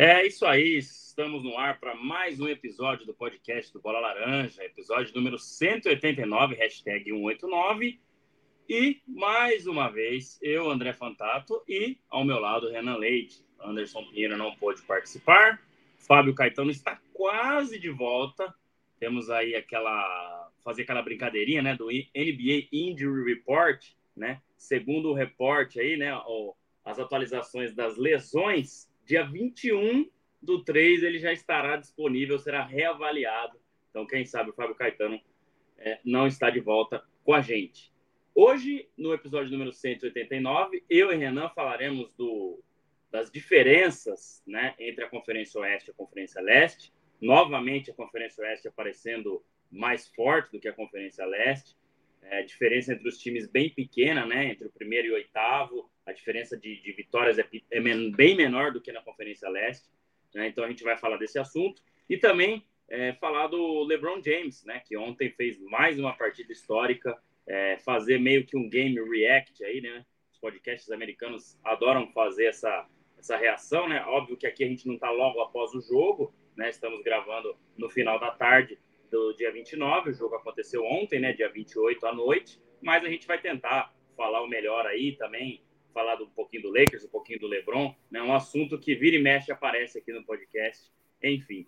É isso aí, estamos no ar para mais um episódio do podcast do Bola Laranja, episódio número 189, hashtag 189. E, mais uma vez, eu, André Fantato, e ao meu lado, Renan Leite. Anderson Pinheiro não pôde participar, Fábio Caetano está quase de volta. Temos aí aquela. fazer aquela brincadeirinha, né, do NBA Injury Report, né? Segundo o reporte aí, né, as atualizações das lesões Dia 21 do 3 ele já estará disponível, será reavaliado. Então, quem sabe o Fábio Caetano é, não está de volta com a gente. Hoje, no episódio número 189, eu e Renan falaremos do, das diferenças né, entre a Conferência Oeste e a Conferência Leste. Novamente, a Conferência Oeste aparecendo mais forte do que a Conferência Leste. É, diferença entre os times bem pequena, né, entre o primeiro e o oitavo a diferença de, de vitórias é, é bem menor do que na Conferência Leste. Né? Então a gente vai falar desse assunto e também é, falar do LeBron James, né? que ontem fez mais uma partida histórica, é, fazer meio que um game react aí, né? Os podcasts americanos adoram fazer essa, essa reação, né? Óbvio que aqui a gente não está logo após o jogo, né? Estamos gravando no final da tarde do dia 29, o jogo aconteceu ontem, né? Dia 28 à noite, mas a gente vai tentar falar o melhor aí também, falar um pouquinho do Lakers, um pouquinho do LeBron, né? Um assunto que vira e mexe aparece aqui no podcast. Enfim.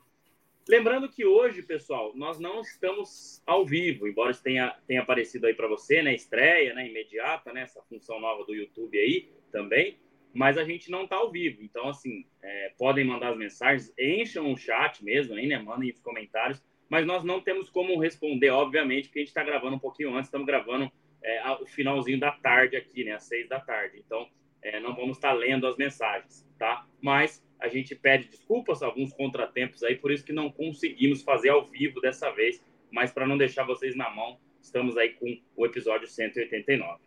Lembrando que hoje, pessoal, nós não estamos ao vivo, embora tenha, tenha aparecido aí para você, né? Estreia, né? Imediata, né? Essa função nova do YouTube aí também. Mas a gente não está ao vivo. Então, assim, é, podem mandar as mensagens, encham o chat mesmo né? Mandem os comentários. Mas nós não temos como responder, obviamente, porque a gente está gravando um pouquinho antes, estamos gravando é, o finalzinho da tarde aqui, né? Às seis da tarde. Então, é, não vamos estar lendo as mensagens, tá? Mas a gente pede desculpas, alguns contratempos aí, por isso que não conseguimos fazer ao vivo dessa vez. Mas para não deixar vocês na mão, estamos aí com o episódio 189.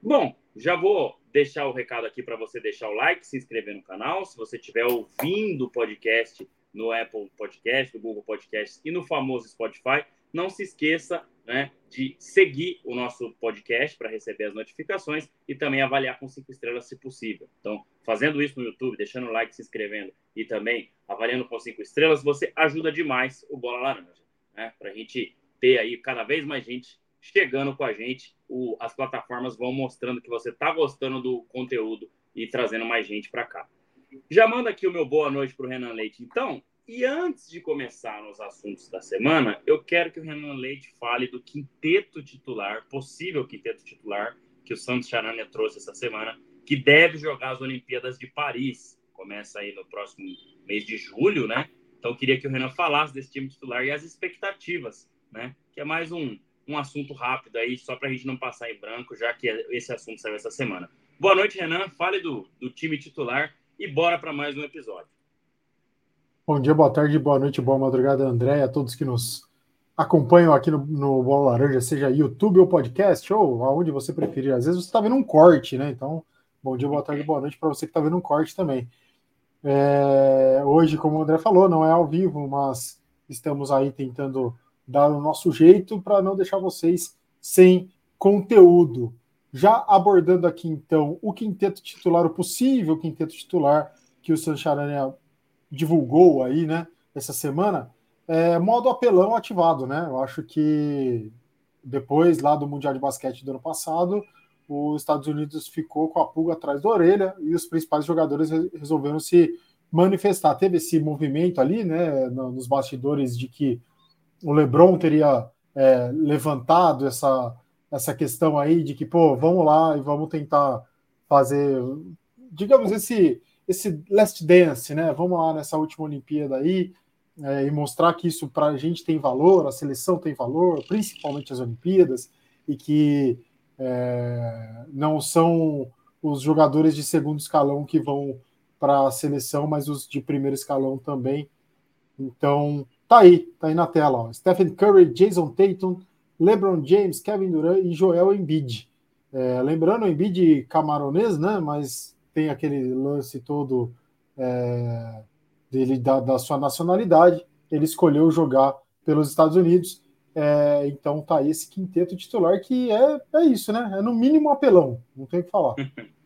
Bom, já vou deixar o recado aqui para você deixar o like, se inscrever no canal. Se você estiver ouvindo o podcast no Apple Podcast, no Google Podcast e no famoso Spotify, não se esqueça né, de seguir o nosso podcast para receber as notificações e também avaliar com cinco estrelas se possível. Então, fazendo isso no YouTube, deixando o like, se inscrevendo e também avaliando com cinco estrelas, você ajuda demais o Bola Laranja, né? Para a gente ter aí cada vez mais gente chegando com a gente. O, as plataformas vão mostrando que você está gostando do conteúdo e trazendo mais gente para cá. Já manda aqui o meu boa noite para o Renan Leite. Então, e antes de começar nos assuntos da semana, eu quero que o Renan Leite fale do quinteto titular, possível quinteto titular, que o Santos Charania trouxe essa semana, que deve jogar as Olimpíadas de Paris. Começa aí no próximo mês de julho, né? Então, eu queria que o Renan falasse desse time titular e as expectativas, né? Que é mais um, um assunto rápido aí, só para a gente não passar em branco, já que esse assunto saiu essa semana. Boa noite, Renan. Fale do, do time titular e bora para mais um episódio. Bom dia, boa tarde, boa noite, boa madrugada, André, a todos que nos acompanham aqui no, no Bola Laranja, seja YouTube ou podcast, ou aonde você preferir. Às vezes você está vendo um corte, né? Então, bom dia, boa tarde, boa noite para você que está vendo um corte também. É, hoje, como o André falou, não é ao vivo, mas estamos aí tentando dar o nosso jeito para não deixar vocês sem conteúdo. Já abordando aqui, então, o quinteto titular, o possível quinteto titular que o Sancharanha divulgou aí, né, essa semana, é modo apelão ativado, né? Eu acho que depois lá do Mundial de Basquete do ano passado, os Estados Unidos ficou com a pulga atrás da orelha e os principais jogadores resolveram se manifestar. Teve esse movimento ali, né, nos bastidores de que o LeBron teria é, levantado essa, essa questão aí de que, pô, vamos lá e vamos tentar fazer, digamos, esse esse last dance, né? Vamos lá nessa última Olimpíada aí é, e mostrar que isso para a gente tem valor, a seleção tem valor, principalmente as Olimpíadas, e que é, não são os jogadores de segundo escalão que vão para a seleção, mas os de primeiro escalão também. Então, tá aí, tá aí na tela. Ó. Stephen Curry, Jason Tatum, LeBron James, Kevin Durant e Joel Embiid. É, lembrando, o Embiid camaronês, né? Mas tem aquele lance todo é, dele da, da, sua nacionalidade, ele escolheu jogar pelos Estados Unidos. É, então tá aí esse quinteto titular que é, é isso, né? É no mínimo apelão, não tem o que falar.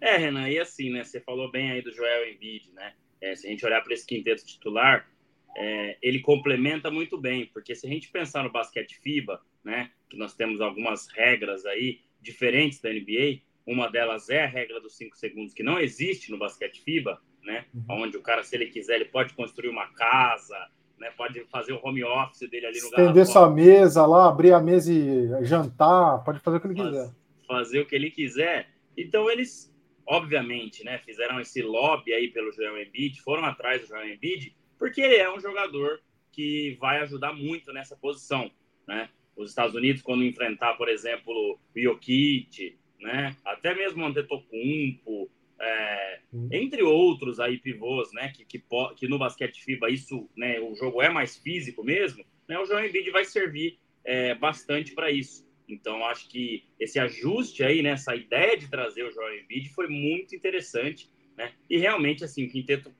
É, Renan, e assim, né? Você falou bem aí do Joel Embiid, né? É, se a gente olhar para esse quinteto titular, é, ele complementa muito bem, porque se a gente pensar no basquete FIBA, né? Que nós temos algumas regras aí diferentes da NBA, uma delas é a regra dos 5 segundos, que não existe no basquete FIBA, né? Uhum. Onde o cara, se ele quiser, ele pode construir uma casa, né? Pode fazer o home office dele ali no Estender sua mesa lá, abrir a mesa e jantar, pode fazer o que ele Faz, quiser. Fazer o que ele quiser. Então eles, obviamente, né, fizeram esse lobby aí pelo Joel Embiid, foram atrás do Joel Embiid, porque ele é um jogador que vai ajudar muito nessa posição, né? Os Estados Unidos, quando enfrentar, por exemplo, o Jokic, né? Até mesmo o Antetokounmpo, é, entre outros aí pivôs, né, que, que, que, no basquete FIBA isso, né, o jogo é mais físico mesmo, né, o João Embiid vai servir é, bastante para isso. Então, acho que esse ajuste aí, né, essa ideia de trazer o João Embiid foi muito interessante, né, e realmente, assim, o quinteto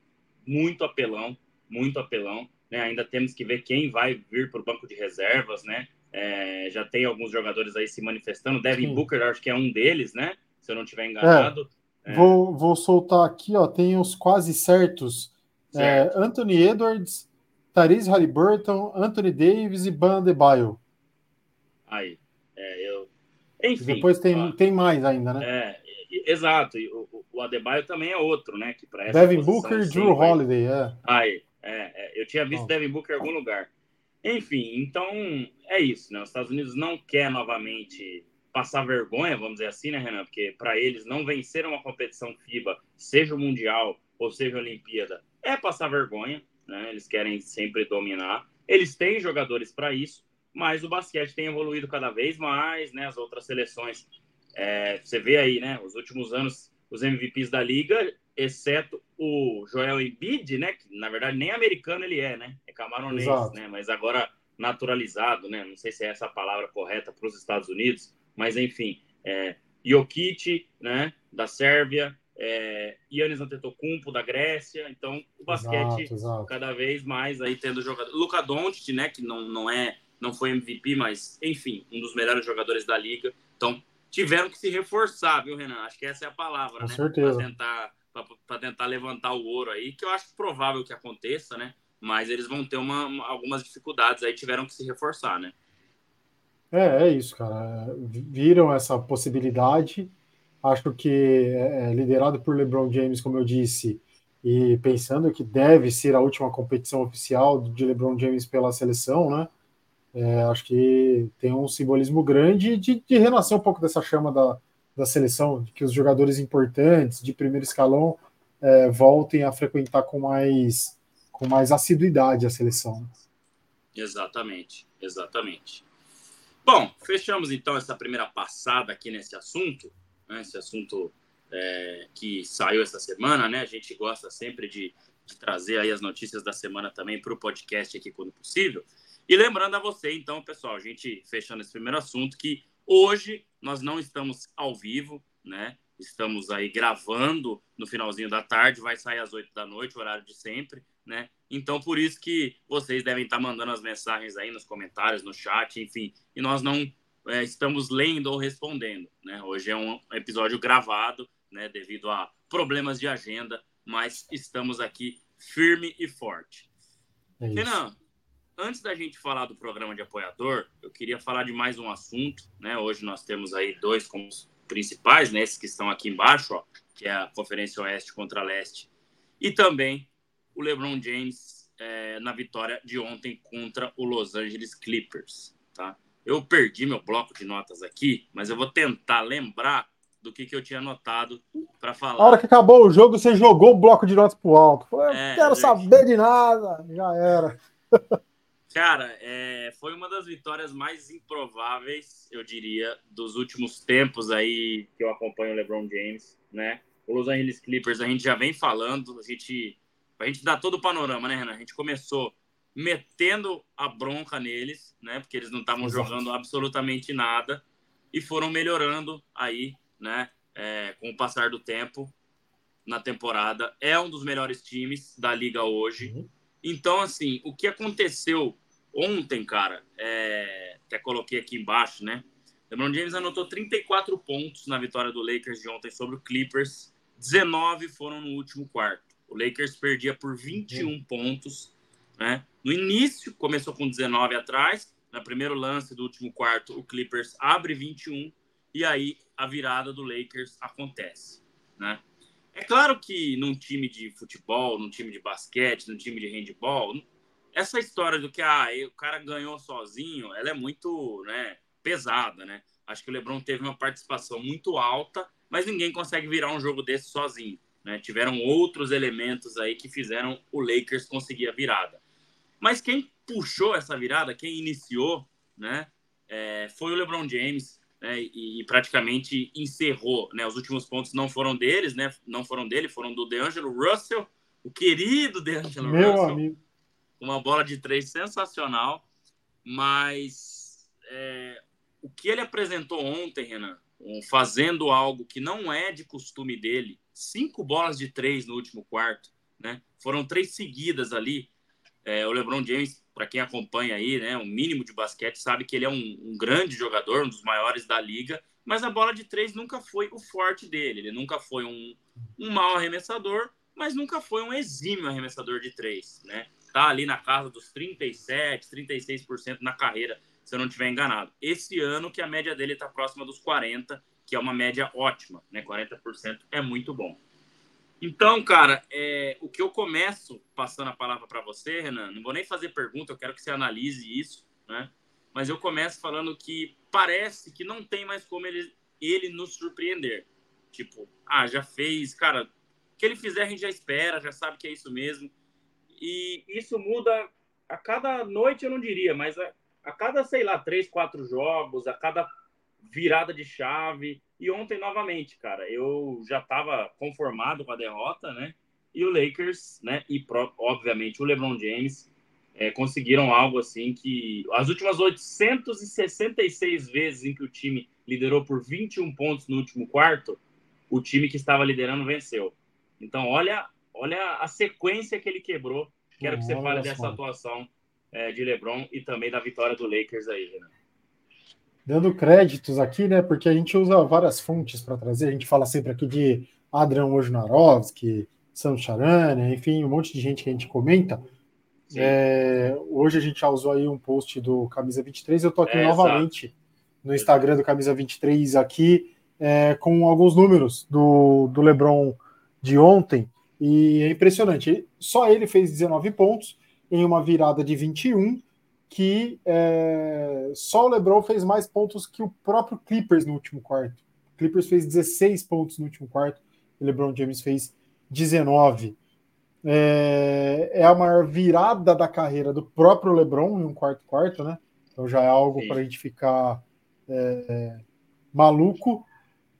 muito apelão, muito apelão, né, ainda temos que ver quem vai vir para o banco de reservas, né, é, já tem alguns jogadores aí se manifestando, Devin Sim. Booker acho que é um deles, né, se eu não estiver enganado, é. É. Vou, vou soltar aqui, ó. Tem os quase certos. É, Anthony Edwards, Therese Halliburton, Anthony Davis e Ban Adebayo. Aí. É, eu... Enfim. Depois tem, ó, tem mais ainda, né? É, exato. E o, o Adebayo também é outro, né? Que para Devin Booker e Drew Holiday, é. Aí. É, é, eu tinha visto Devin Booker em algum lugar. Enfim, então é isso, né? Os Estados Unidos não quer novamente passar vergonha, vamos dizer assim, né, Renan? Porque para eles não vencer uma competição FIBA, seja o Mundial ou seja a Olimpíada, é passar vergonha, né? Eles querem sempre dominar. Eles têm jogadores para isso, mas o basquete tem evoluído cada vez mais, né? As outras seleções, é, você vê aí, né? Os últimos anos, os MVPs da liga, exceto o Joel Embiid, né? Que na verdade nem americano ele é, né? É camaronês, Exato. né? Mas agora naturalizado, né? Não sei se é essa a palavra correta para os Estados Unidos mas enfim, é, Jokic, né, da Sérvia, é, Yannis Antetokounmpo da Grécia, então o basquete exato, exato. cada vez mais aí tendo jogador, Luka Doncic, né, que não, não é, não foi MVP, mas enfim, um dos melhores jogadores da liga, então tiveram que se reforçar, viu, Renan? Acho que essa é a palavra, Com né? Para tentar, para tentar levantar o ouro aí, que eu acho provável que aconteça, né? Mas eles vão ter uma, uma, algumas dificuldades aí, tiveram que se reforçar, né? É, é isso, cara. Viram essa possibilidade. Acho que é, é liderado por LeBron James, como eu disse, e pensando que deve ser a última competição oficial de LeBron James pela seleção, né? É, acho que tem um simbolismo grande de, de, renascer um pouco dessa chama da, da seleção, que os jogadores importantes de primeiro escalão é, voltem a frequentar com mais, com mais assiduidade a seleção. Exatamente, exatamente. Bom, fechamos então essa primeira passada aqui nesse assunto, né, esse assunto é, que saiu essa semana, né? A gente gosta sempre de, de trazer aí as notícias da semana também para o podcast aqui quando possível. E lembrando a você, então, pessoal, a gente fechando esse primeiro assunto, que hoje nós não estamos ao vivo, né? Estamos aí gravando no finalzinho da tarde, vai sair às oito da noite, horário de sempre, né? Então, por isso que vocês devem estar mandando as mensagens aí nos comentários, no chat, enfim, e nós não é, estamos lendo ou respondendo, né? Hoje é um episódio gravado, né, devido a problemas de agenda, mas estamos aqui firme e forte. É Renan, antes da gente falar do programa de apoiador, eu queria falar de mais um assunto, né? Hoje nós temos aí dois como principais, né, esses que estão aqui embaixo, ó, que é a Conferência Oeste contra Leste, e também o LeBron James é, na vitória de ontem contra o Los Angeles Clippers, tá? Eu perdi meu bloco de notas aqui, mas eu vou tentar lembrar do que, que eu tinha anotado para falar. A hora que acabou o jogo, você jogou o bloco de notas pro alto. Falei, é, quero saber de nada. Já era. Cara, é, foi uma das vitórias mais improváveis, eu diria, dos últimos tempos aí que eu acompanho o LeBron James, né? O Los Angeles Clippers, a gente já vem falando, a gente a gente dar todo o panorama, né, Renan? A gente começou metendo a bronca neles, né? Porque eles não estavam jogando absolutamente nada e foram melhorando aí, né? É, com o passar do tempo na temporada. É um dos melhores times da liga hoje. Uhum. Então, assim, o que aconteceu ontem, cara, é... até coloquei aqui embaixo, né? LeBron James anotou 34 pontos na vitória do Lakers de ontem sobre o Clippers. 19 foram no último quarto. O Lakers perdia por 21 uhum. pontos. Né? No início, começou com 19 atrás. No primeiro lance do último quarto, o Clippers abre 21. E aí a virada do Lakers acontece. Né? É claro que num time de futebol, num time de basquete, num time de handball, essa história do que ah, o cara ganhou sozinho, ela é muito né, pesada, né? Acho que o LeBron teve uma participação muito alta, mas ninguém consegue virar um jogo desse sozinho. Né? Tiveram outros elementos aí que fizeram o Lakers conseguir a virada. Mas quem puxou essa virada, quem iniciou, né, é, foi o LeBron James, né, e, e, praticamente encerrou. Né? Os últimos pontos não foram deles, né? Não foram dele, foram do DeAngelo Russell, o querido DeAngelo Meu Russell. Amigo. Uma bola de três sensacional, mas é, o que ele apresentou ontem, Renan, fazendo algo que não é de costume dele, cinco bolas de três no último quarto, né? Foram três seguidas ali. É, o LeBron James, para quem acompanha aí, né, um mínimo de basquete, sabe que ele é um, um, grande jogador, um dos maiores da liga, mas a bola de três nunca foi o forte dele. Ele nunca foi um, um mau arremessador, mas nunca foi um exímio arremessador de três, né? Tá ali na casa dos 37, 36% na carreira se eu não estiver enganado. Esse ano que a média dele está próxima dos 40, que é uma média ótima, né? 40% é muito bom. Então, cara, é, o que eu começo passando a palavra para você, Renan, não vou nem fazer pergunta, eu quero que você analise isso, né? Mas eu começo falando que parece que não tem mais como ele, ele nos surpreender. Tipo, ah, já fez, cara, o que ele fizer a gente já espera, já sabe que é isso mesmo. E isso muda a cada noite, eu não diria, mas a, a cada, sei lá, três, quatro jogos, a cada virada de chave. E ontem, novamente, cara, eu já estava conformado com a derrota, né? E o Lakers, né? E, obviamente, o LeBron James é, conseguiram algo assim que as últimas 866 vezes em que o time liderou por 21 pontos no último quarto, o time que estava liderando venceu. Então, olha, olha a sequência que ele quebrou. Quero que você fale dessa atuação é, de LeBron e também da vitória do Lakers aí, Renan. Dando créditos aqui, né? Porque a gente usa várias fontes para trazer. A gente fala sempre aqui de Adrian Wojnarowski, Sam Charania, enfim, um monte de gente que a gente comenta. É, hoje a gente já usou aí um post do Camisa 23. Eu tô aqui é, novamente exato. no Instagram do Camisa 23 aqui é, com alguns números do, do LeBron de ontem. E é impressionante. Só ele fez 19 pontos em uma virada de 21, que é, só o LeBron fez mais pontos que o próprio Clippers no último quarto. O Clippers fez 16 pontos no último quarto, e LeBron James fez 19. É, é a maior virada da carreira do próprio LeBron em um quarto quarto, né? Então já é algo para a gente ficar é, maluco.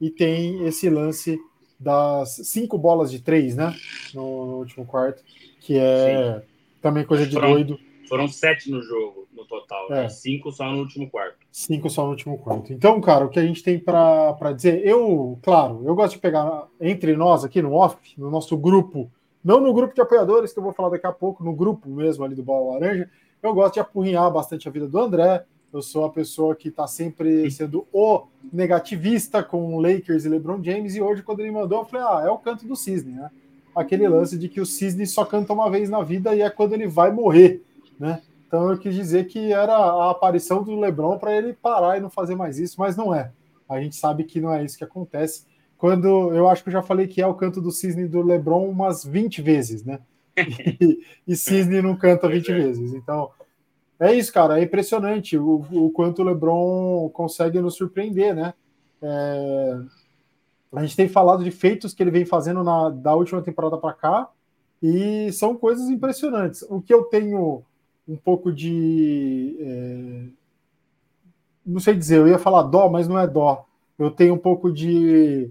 E tem esse lance das cinco bolas de três, né? No, no último quarto, que é Sim. Também coisa de doido. Foram sete no jogo, no total. Né? É. Cinco só no último quarto. Cinco só no último quarto. Então, cara, o que a gente tem para dizer, eu, claro, eu gosto de pegar entre nós aqui no off, no nosso grupo, não no grupo de apoiadores, que eu vou falar daqui a pouco, no grupo mesmo ali do Bola Laranja, eu gosto de apurrinhar bastante a vida do André. Eu sou a pessoa que está sempre sendo o negativista com Lakers e LeBron James. E hoje, quando ele mandou, eu falei: ah, é o canto do cisne, né? aquele lance de que o cisne só canta uma vez na vida e é quando ele vai morrer, né? Então eu quis dizer que era a aparição do LeBron para ele parar e não fazer mais isso, mas não é. A gente sabe que não é isso que acontece. Quando eu acho que eu já falei que é o canto do cisne do LeBron umas 20 vezes, né? E, e cisne não canta 20 é. vezes. Então, é isso, cara. É impressionante o, o quanto o LeBron consegue nos surpreender, né? É, a gente tem falado de feitos que ele vem fazendo na, da última temporada para cá e são coisas impressionantes. O que eu tenho um pouco de. É, não sei dizer, eu ia falar dó, mas não é dó. Eu tenho um pouco de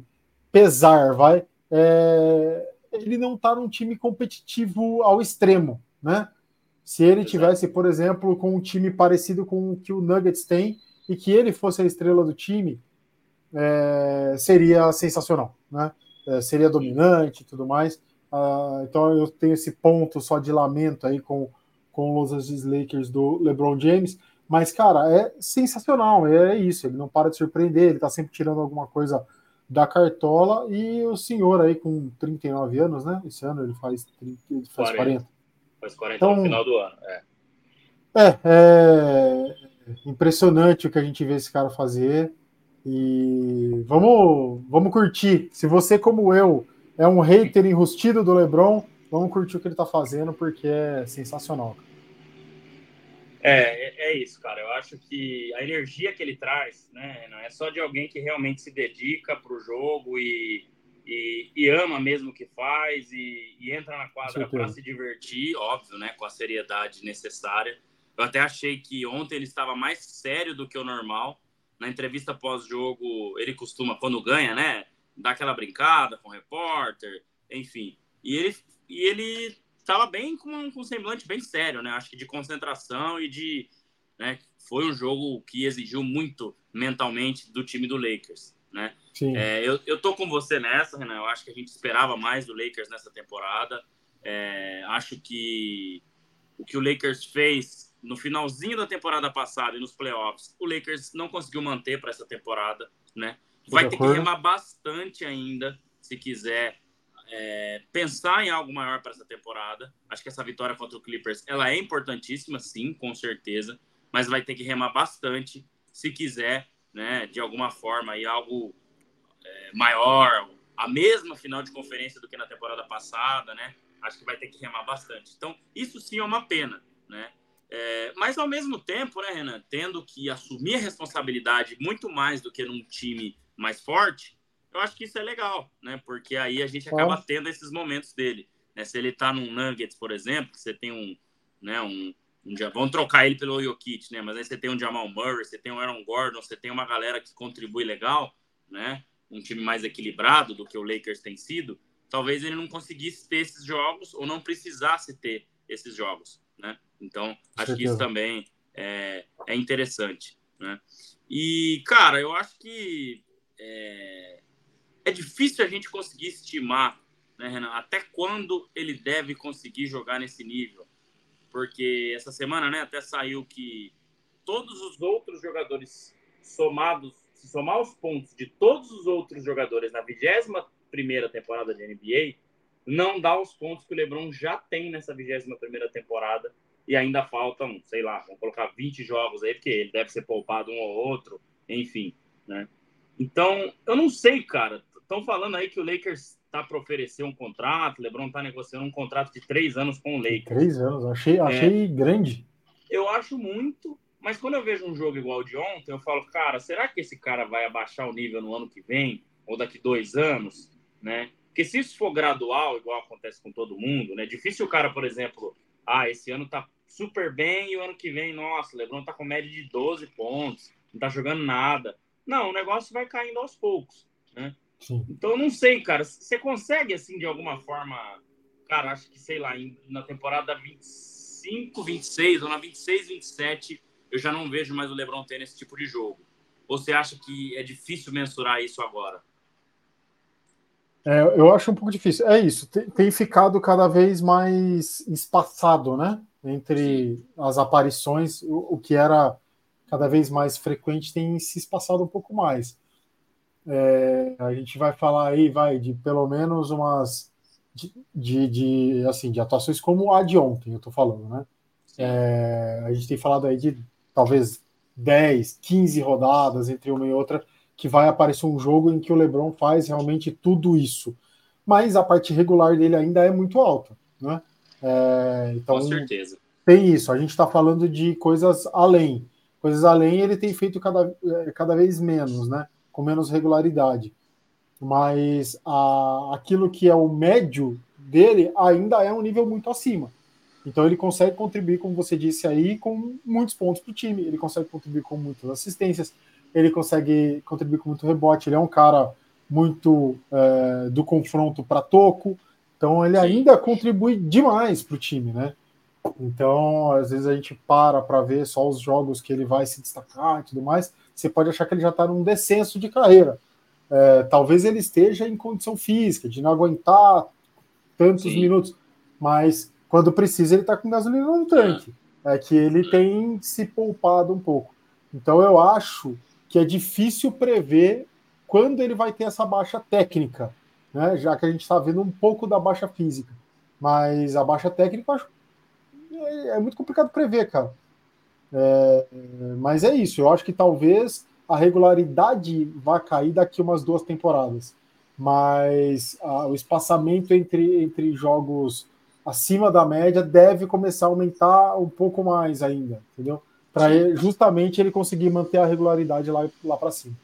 pesar, vai. É, ele não está num time competitivo ao extremo, né? Se ele tivesse, por exemplo, com um time parecido com o que o Nuggets tem e que ele fosse a estrela do time, é, seria sensacional, né? É, seria dominante e tudo mais. Ah, então eu tenho esse ponto só de lamento aí com, com os Angeles Lakers do LeBron James. Mas, cara, é sensacional, é isso. Ele não para de surpreender, ele tá sempre tirando alguma coisa da cartola. E o senhor aí com 39 anos, né? Esse ano ele faz, 30, ele faz 40. 40. Faz 40 então, no final do ano, é. É, é impressionante o que a gente vê esse cara fazer. E vamos, vamos curtir. Se você, como eu, é um hater enrustido do LeBron, vamos curtir o que ele tá fazendo, porque é sensacional. É, é, é isso, cara. Eu acho que a energia que ele traz, né, não é só de alguém que realmente se dedica para o jogo e, e, e, ama mesmo o que faz e, e entra na quadra para se divertir, óbvio, né, com a seriedade necessária. Eu até achei que ontem ele estava mais sério do que o normal. Na entrevista pós-jogo, ele costuma, quando ganha, né, dar aquela brincada com o repórter, enfim. E ele, e ele estava bem com um, com um semblante bem sério, né? Acho que de concentração e de. Né, foi um jogo que exigiu muito mentalmente do time do Lakers, né? É, eu, eu tô com você nessa, Renan. Eu acho que a gente esperava mais do Lakers nessa temporada. É, acho que o que o Lakers fez no finalzinho da temporada passada e nos playoffs, o Lakers não conseguiu manter para essa temporada, né? Vai ter que remar bastante ainda se quiser é, pensar em algo maior para essa temporada. Acho que essa vitória contra o Clippers ela é importantíssima, sim, com certeza, mas vai ter que remar bastante se quiser, né, de alguma forma, aí algo é, maior, a mesma final de conferência do que na temporada passada, né? Acho que vai ter que remar bastante. Então, isso sim é uma pena, né? É, mas ao mesmo tempo, né, Renan, tendo que assumir a responsabilidade muito mais do que num time mais forte, eu acho que isso é legal, né? Porque aí a gente acaba tendo esses momentos dele. Né? Se ele tá num Nuggets, por exemplo, que você tem um, né, um, um vamos trocar ele pelo Jokic, né? Mas aí você tem um Jamal Murray, você tem um Aaron Gordon, você tem uma galera que contribui legal, né? Um time mais equilibrado do que o Lakers tem sido. Talvez ele não conseguisse ter esses jogos ou não precisasse ter esses jogos, né? Então, acho que isso também é, é interessante, né? E, cara, eu acho que é, é difícil a gente conseguir estimar, né, Renan, até quando ele deve conseguir jogar nesse nível. Porque essa semana, né, até saiu que todos os outros jogadores somados, se somar os pontos de todos os outros jogadores na 21 primeira temporada de NBA, não dá os pontos que o LeBron já tem nessa 21 primeira temporada e ainda faltam, sei lá, vamos colocar 20 jogos aí, porque ele deve ser poupado um ou outro, enfim, né? Então, eu não sei, cara. Estão falando aí que o Lakers está para oferecer um contrato, o LeBron está negociando um contrato de três anos com o Lakers. Três anos, achei, achei é, grande. Eu acho muito, mas quando eu vejo um jogo igual de ontem, eu falo, cara, será que esse cara vai abaixar o nível no ano que vem ou daqui dois anos, né? Porque se isso for gradual, igual acontece com todo mundo, né? Difícil o cara, por exemplo, ah, esse ano tá super bem e o ano que vem, nossa, o LeBron tá com média de 12 pontos, não tá jogando nada. Não, o negócio vai caindo aos poucos, né? Sim. Então, eu não sei, cara. Você consegue, assim, de alguma forma, cara, acho que, sei lá, na temporada 25, 26 ou na 26, 27, eu já não vejo mais o LeBron tendo esse tipo de jogo. Ou você acha que é difícil mensurar isso agora? É, eu acho um pouco difícil. É isso, tem, tem ficado cada vez mais espaçado, né? Entre Sim. as aparições, o, o, que era cada vez mais frequente tem se espaçado um pouco mais. É, a gente vai falar aí, vai, de pelo menos umas de, de, de, assim, de atuações como a de ontem, eu tô falando, né? É, a gente tem falado aí de talvez 10, 15 rodadas entre uma e outra, que vai aparecer um jogo em que o LeBron faz realmente tudo isso. Mas a parte regular dele ainda é muito alta, né? É, então, Com certeza. Tem isso, a gente está falando de coisas além. Coisas além ele tem feito cada, é, cada vez menos, né? Com menos regularidade. Mas a, aquilo que é o médio dele ainda é um nível muito acima. Então ele consegue contribuir, como você disse aí, com muitos pontos para o time. Ele consegue contribuir com muitas assistências. Ele consegue contribuir com muito rebote. Ele é um cara muito é, do confronto para toco. Então ele ainda contribui demais para o time, né? Então, às vezes a gente para para ver só os jogos que ele vai se destacar e tudo mais você pode achar que ele já está num descenso de carreira. É, talvez ele esteja em condição física, de não aguentar tantos Sim. minutos, mas quando precisa ele está com gasolina no tanque. é que ele tem se poupado um pouco. Então eu acho que é difícil prever quando ele vai ter essa baixa técnica, né? Já que a gente está vendo um pouco da baixa física. Mas a baixa técnica eu acho é, é muito complicado prever, cara. É, mas é isso, eu acho que talvez a regularidade vá cair daqui umas duas temporadas. Mas a, o espaçamento entre, entre jogos acima da média deve começar a aumentar um pouco mais ainda, entendeu? Para justamente ele conseguir manter a regularidade lá, lá para cima.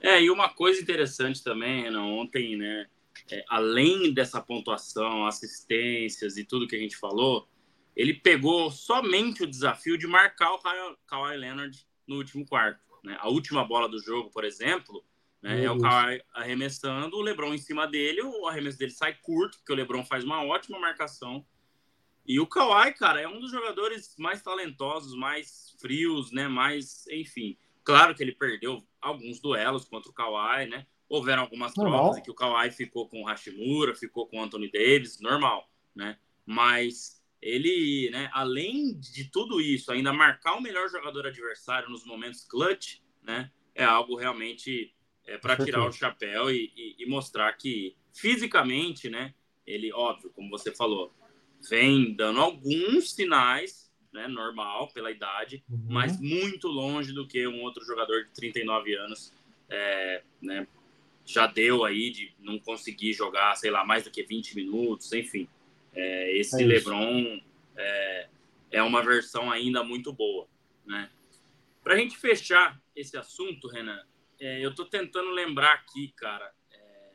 É, e uma coisa interessante também, Renan, ontem, né? É, além dessa pontuação, assistências e tudo que a gente falou, ele pegou somente o desafio de marcar o Kawhi Leonard no último quarto. Né? A última bola do jogo, por exemplo, né, é o Kawhi arremessando, o LeBron em cima dele, o arremesso dele sai curto, porque o LeBron faz uma ótima marcação. E o Kawhi, cara, é um dos jogadores mais talentosos, mais frios, né? Mais, enfim. Claro que ele perdeu alguns duelos contra o Kawhi, né? Houveram algumas trocas em que o Kawhi ficou com o Hashimura, ficou com o Anthony Davis, normal, né? Mas ele, né, além de tudo isso, ainda marcar o melhor jogador adversário nos momentos clutch, né, é algo realmente é, para tirar o chapéu e, e, e, mostrar que fisicamente, né, ele, óbvio, como você falou, vem dando alguns sinais, né, normal pela idade, uhum. mas muito longe do que um outro jogador de 39 anos, é, né, já deu aí de não conseguir jogar, sei lá, mais do que 20 minutos, enfim. É, esse é LeBron é, é, uma versão ainda muito boa, né? Para a gente fechar esse assunto, Renan, é, eu estou tentando lembrar aqui, cara. É,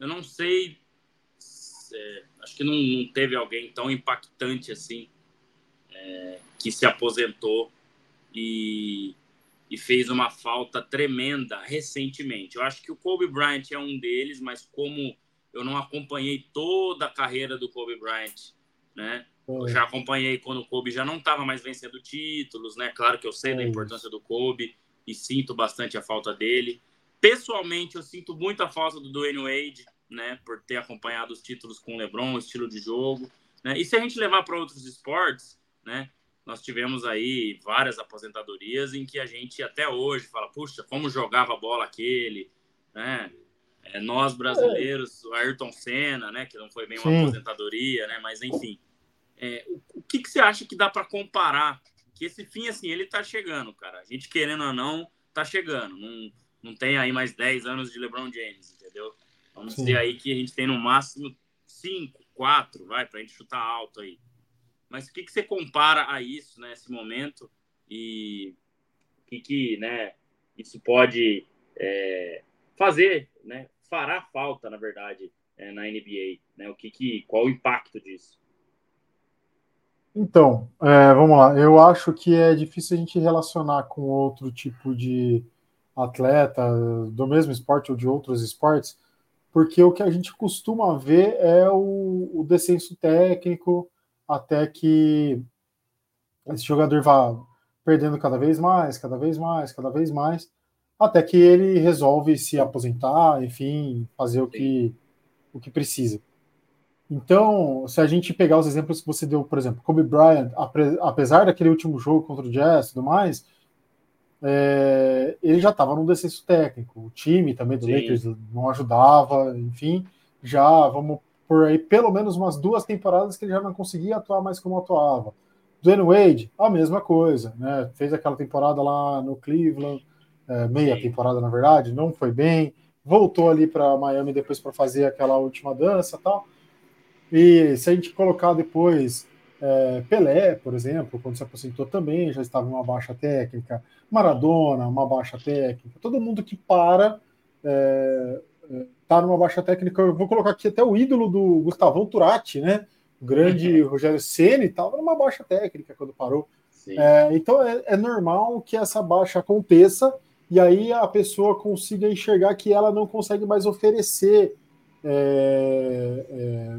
eu não sei, é, acho que não, não, teve alguém tão impactante assim que se aposentou e, e fez uma falta tremenda recentemente. Eu acho que o Kobe Bryant é um deles, mas como eu não acompanhei toda a carreira do Kobe Bryant, né? Eu já acompanhei quando o Kobe já não estava mais vencendo títulos, né? Claro que eu sei da importância do Kobe e sinto bastante a falta dele. Pessoalmente, eu sinto muito a falta do Dwayne Wade, né? Por ter acompanhado os títulos com o LeBron, o estilo de jogo, né? E se a gente levar para outros esportes, né? Nós tivemos aí várias aposentadorias em que a gente até hoje fala, puxa, como jogava a bola aquele, né? É, nós brasileiros, o Ayrton Senna, né, que não foi bem uma Sim. aposentadoria, né, mas enfim. É, o, que, que você acha que dá para comparar? Que esse fim, assim, ele tá chegando, cara. A gente querendo ou não, tá chegando. Não, não tem aí mais 10 anos de LeBron James, entendeu? Vamos Sim. dizer aí que a gente tem no máximo 5, 4, vai, pra gente chutar alto aí. Mas o que, que você compara a isso, né, esse momento? E o que, que né, isso pode é, fazer, né, fará falta, na verdade, é, na NBA? Né? O que, que, qual o impacto disso? Então, é, vamos lá. Eu acho que é difícil a gente relacionar com outro tipo de atleta do mesmo esporte ou de outros esportes, porque o que a gente costuma ver é o, o descenso técnico até que esse jogador vá perdendo cada vez mais, cada vez mais, cada vez mais, até que ele resolve se aposentar, enfim, fazer o que, o que precisa. Então, se a gente pegar os exemplos que você deu, por exemplo, Kobe Bryant, apesar daquele último jogo contra o Jazz e tudo mais, é, ele já estava num descenso técnico. O time também do Sim. Lakers não ajudava, enfim, já vamos por aí pelo menos umas duas temporadas que ele já não conseguia atuar mais como atuava. Dwayne Wade, a mesma coisa, né? Fez aquela temporada lá no Cleveland, é, meia temporada, na verdade, não foi bem, voltou ali para Miami depois para fazer aquela última dança tal. E se a gente colocar depois é, Pelé, por exemplo, quando se aposentou também, já estava em uma baixa técnica, Maradona, uma baixa técnica, todo mundo que para é, é tá numa baixa técnica. Eu vou colocar aqui até o ídolo do Gustavão Turati, né? O grande Rogério Ceni estava numa baixa técnica quando parou. É, então é, é, normal que essa baixa aconteça e aí a pessoa consiga enxergar que ela não consegue mais oferecer é, é,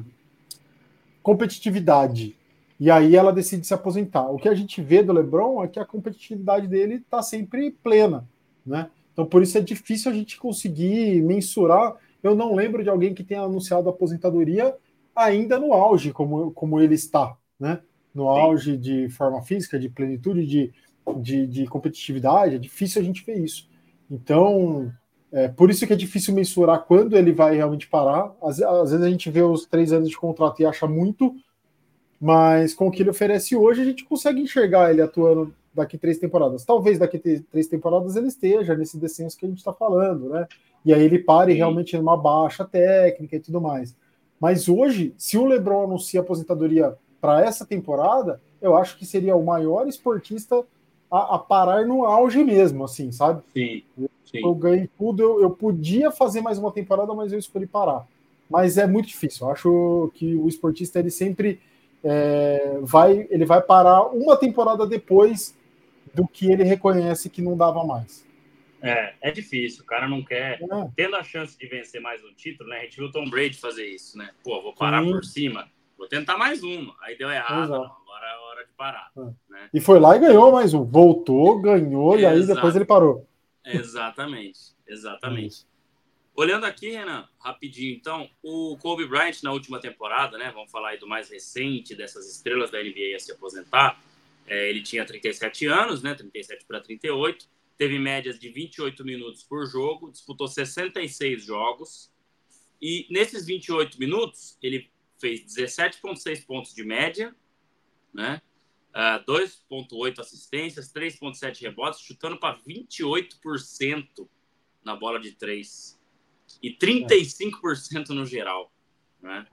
competitividade. E aí ela decide se aposentar. O que a gente vê do LeBron é que a competitividade dele está sempre plena, né? Então por isso é difícil a gente conseguir mensurar. Eu não lembro de alguém que tenha anunciado aposentadoria ainda no auge, como, como ele está, né? no auge de forma física, de plenitude, de, de, de competitividade, é difícil a gente ver isso. Então, é, por isso que é difícil mensurar quando ele vai realmente parar. Às, às, vezes a gente vê os três anos de contrato e acha muito, mas com o que ele oferece hoje, a gente consegue enxergar ele atuando daqui três temporadas. Talvez daqui três temporadas ele esteja nesse descenso que a gente está falando, né? E aí ele pare Sim. realmente numa baixa técnica e tudo mais. Mas hoje, se o LeBron anuncia aposentadoria para essa temporada, eu acho que seria o maior esportista a, a parar no auge mesmo, assim, sabe? Sim. Sim. Eu ganhei tudo, eu, eu podia fazer mais uma temporada, mas eu escolhi parar. Mas é muito difícil. Eu acho que o esportista ele sempre é, vai, ele vai parar uma temporada depois do que ele reconhece que não dava mais. É, é difícil, o cara não quer. É. Tendo a chance de vencer mais um título, né? A gente viu o Tom Brady fazer isso, né? Pô, vou parar Sim. por cima, vou tentar mais uma. Aí deu errado, não, agora é hora de parar. É. Né? E foi lá e ganhou mais um. Voltou, ganhou, e aí depois ele parou. Exatamente, exatamente. Olhando aqui, Renan, rapidinho, então, o Kobe Bryant na última temporada, né? Vamos falar aí do mais recente dessas estrelas da NBA a se aposentar. É, ele tinha 37 anos, né? 37 para 38. Teve médias de 28 minutos por jogo, disputou 66 jogos. E nesses 28 minutos, ele fez 17,6 pontos de média, né? Uh, ah, 2,8 assistências, 3,7 rebotes, chutando para 28% na bola de 3 e 35% no geral. Né?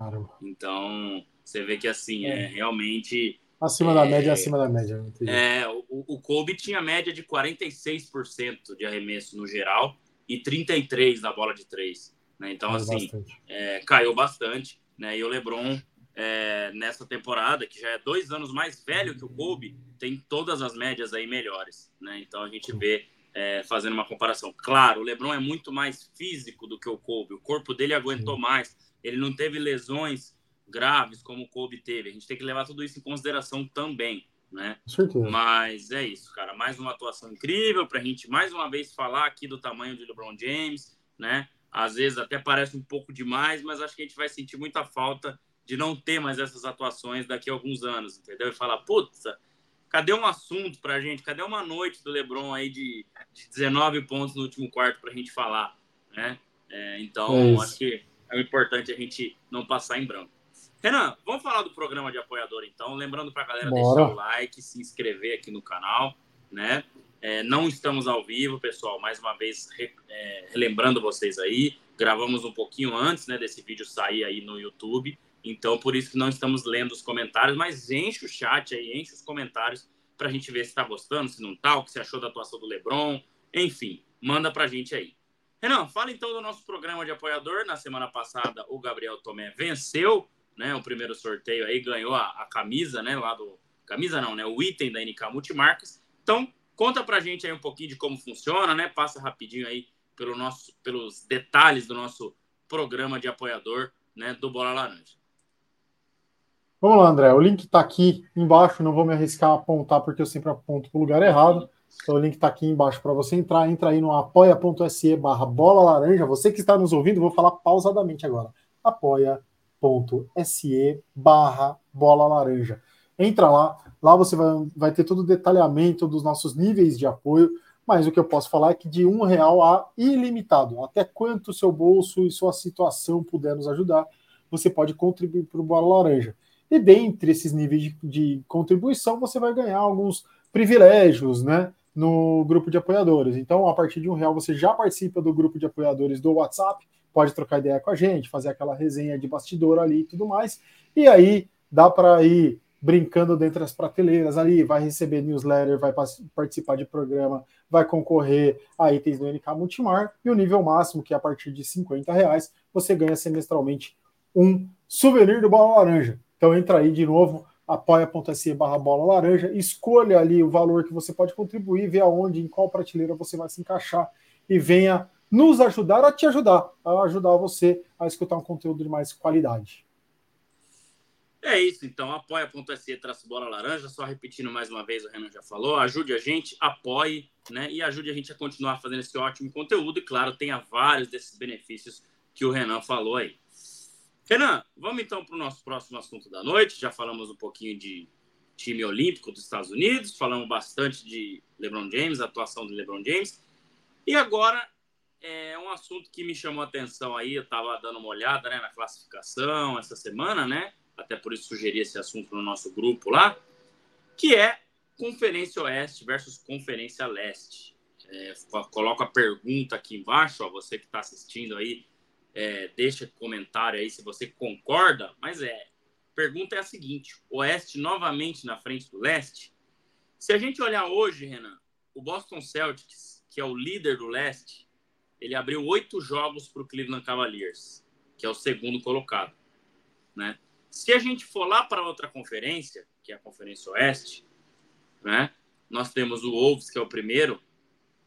Então, você vê que assim, é, é realmente. Acima é, da média, acima da média. É, o, o Kobe tinha média de 46% de arremesso no geral e 33% na bola de 3. Né? Então, caiu assim, bastante. É, caiu bastante. Né? E o LeBron é, nessa temporada, que já é dois anos mais velho que o Kobe, tem todas as médias aí melhores, né? Então a gente vê é, fazendo uma comparação. Claro, o LeBron é muito mais físico do que o Kobe, o corpo dele aguentou mais, ele não teve lesões graves como o Kobe teve. A gente tem que levar tudo isso em consideração também, né? Mas é isso, cara. Mais uma atuação incrível para a gente mais uma vez falar aqui do tamanho de LeBron James, né? Às vezes até parece um pouco demais, mas acho que a gente vai sentir muita falta de não ter mais essas atuações daqui a alguns anos, entendeu? E falar, putz, cadê um assunto pra gente? Cadê uma noite do LeBron aí de, de 19 pontos no último quarto pra gente falar, né? É, então, é acho que é importante a gente não passar em branco. Renan, vamos falar do programa de apoiador, então. Lembrando pra galera Bora. deixar o like, se inscrever aqui no canal, né? É, não estamos ao vivo, pessoal. Mais uma vez, re, é, relembrando vocês aí, gravamos um pouquinho antes né, desse vídeo sair aí no YouTube. Então, por isso que não estamos lendo os comentários, mas enche o chat aí, enche os comentários para a gente ver se está gostando, se não está, o que você achou da atuação do Lebron. Enfim, manda para a gente aí. Renan, fala então do nosso programa de apoiador. Na semana passada, o Gabriel Tomé venceu né, o primeiro sorteio aí, ganhou a, a camisa, né, lá do... Camisa não, né, o item da NK Multimarcas. Então, conta para a gente aí um pouquinho de como funciona, né? Passa rapidinho aí pelo nosso, pelos detalhes do nosso programa de apoiador, né, do Bola Laranja. Vamos lá, André. O link está aqui embaixo. Não vou me arriscar a apontar porque eu sempre aponto para o lugar errado. Então o link está aqui embaixo para você entrar. Entra aí no apoia.se barra bola laranja. Você que está nos ouvindo, vou falar pausadamente agora. apoia.se barra bola laranja. Entra lá. Lá você vai, vai ter todo o detalhamento dos nossos níveis de apoio. Mas o que eu posso falar é que de um real a ilimitado, até quanto seu bolso e sua situação puder nos ajudar, você pode contribuir para o Bola Laranja. E dentre esses níveis de, de contribuição, você vai ganhar alguns privilégios, né? No grupo de apoiadores. Então, a partir de um real, você já participa do grupo de apoiadores do WhatsApp, pode trocar ideia com a gente, fazer aquela resenha de bastidor ali e tudo mais. E aí dá para ir brincando dentro das prateleiras ali, vai receber newsletter, vai participar de programa, vai concorrer a itens do NK Multimar, e o nível máximo, que é a partir de 50 reais, você ganha semestralmente um souvenir do Bola Laranja. Então entra aí de novo, apoia.se barra bola laranja, escolha ali o valor que você pode contribuir, vê aonde, em qual prateleira você vai se encaixar e venha nos ajudar a te ajudar, a ajudar você a escutar um conteúdo de mais qualidade. É isso, então, apoia.se traço bola laranja, só repetindo mais uma vez, o Renan já falou, ajude a gente, apoie, né, e ajude a gente a continuar fazendo esse ótimo conteúdo, e claro, tenha vários desses benefícios que o Renan falou aí. Renan, vamos então para o nosso próximo assunto da noite. Já falamos um pouquinho de time olímpico dos Estados Unidos, falamos bastante de LeBron James, atuação de LeBron James. E agora é um assunto que me chamou a atenção aí, eu estava dando uma olhada né, na classificação essa semana, né? Até por isso sugeri esse assunto no nosso grupo lá, que é Conferência Oeste versus Conferência Leste. É, coloco a pergunta aqui embaixo, ó, você que está assistindo aí, é, deixa comentário aí se você concorda, mas é, pergunta é a seguinte, Oeste novamente na frente do Leste? Se a gente olhar hoje, Renan, o Boston Celtics, que é o líder do Leste, ele abriu oito jogos para o Cleveland Cavaliers, que é o segundo colocado, né? Se a gente for lá para outra conferência, que é a Conferência Oeste, né? Nós temos o Wolves, que é o primeiro,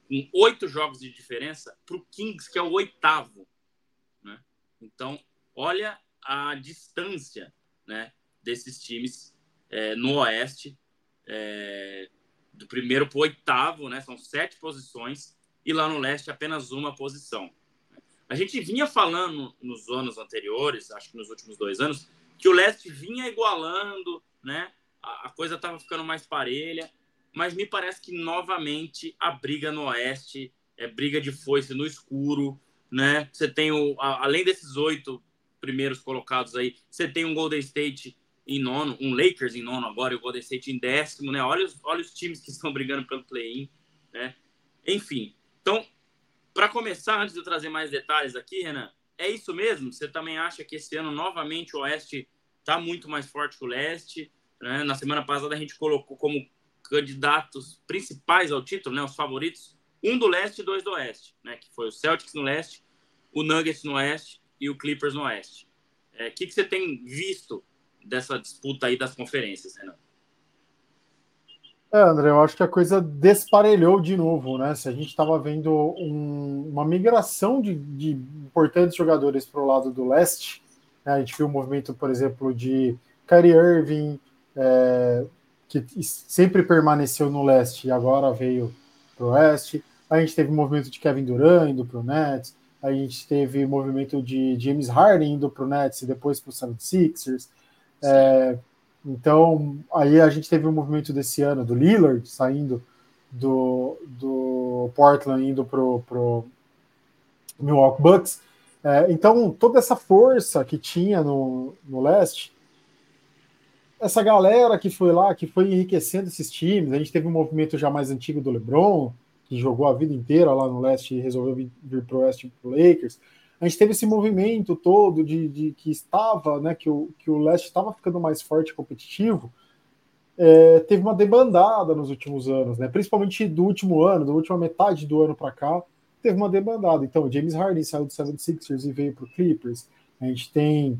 com oito jogos de diferença para o Kings, que é o oitavo. Então, olha a distância né, desses times é, no Oeste, é, do primeiro para o oitavo, né, são sete posições, e lá no Leste apenas uma posição. A gente vinha falando nos anos anteriores, acho que nos últimos dois anos, que o Leste vinha igualando, né? A, a coisa estava ficando mais parelha mas me parece que novamente a briga no Oeste é briga de foice no escuro, né? Você tem o, além desses oito primeiros colocados aí, você tem um Golden State em nono, um Lakers em nono agora e o Golden State em décimo, né? Olha os, olha os times que estão brigando pelo play-in, né? Enfim, então, para começar, antes de eu trazer mais detalhes aqui, Renan, é isso mesmo? Você também acha que esse ano novamente o Oeste está muito mais forte que o Leste? Né? Na semana passada a gente colocou como candidatos principais ao título, né, os favoritos, um do leste e dois do oeste, né, que foi o Celtics no leste, o Nuggets no oeste e o Clippers no oeste. O é, que, que você tem visto dessa disputa aí das conferências, Renan? É, André, eu acho que a coisa desparelhou de novo, né? Se a gente estava vendo um, uma migração de, de importantes jogadores para o lado do leste, né? a gente viu o movimento, por exemplo, de Kyrie Irving, é, que sempre permaneceu no leste e agora veio para o oeste. A gente teve movimento de Kevin Durant indo para o Nets. A gente teve movimento de James Harden indo para o Nets e depois para o 76ers. É, então, aí a gente teve o movimento desse ano do Lillard saindo do, do Portland indo para o Milwaukee Bucks. É, então, toda essa força que tinha no, no leste essa galera que foi lá, que foi enriquecendo esses times, a gente teve um movimento já mais antigo do LeBron, que jogou a vida inteira lá no leste e resolveu vir, vir para o oeste para Lakers. A gente teve esse movimento todo de, de, que estava, né, que o, que o leste estava ficando mais forte e competitivo. É, teve uma debandada nos últimos anos, né? Principalmente do último ano, da última metade do ano para cá, teve uma debandada. Então, o James Harden saiu do 76ers e veio para o Clippers. A gente tem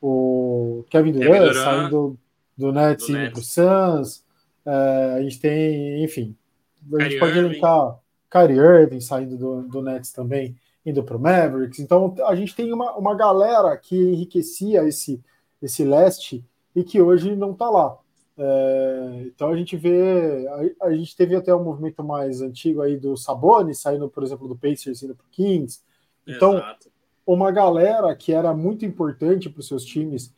o Kevin Durant, Kevin Durant. saindo do Nets do indo para o Suns. É, a gente tem, enfim, a gente pode elencar Kyrie Irving saindo do, do Nets também, indo para o Mavericks. Então a gente tem uma, uma galera que enriquecia esse, esse leste e que hoje não está lá. É, então a gente vê, a, a, gente teve até um movimento mais antigo aí do Sabonis saindo, por exemplo, do Pacers indo para o Kings. Então, Exato. uma galera que era muito importante para os seus times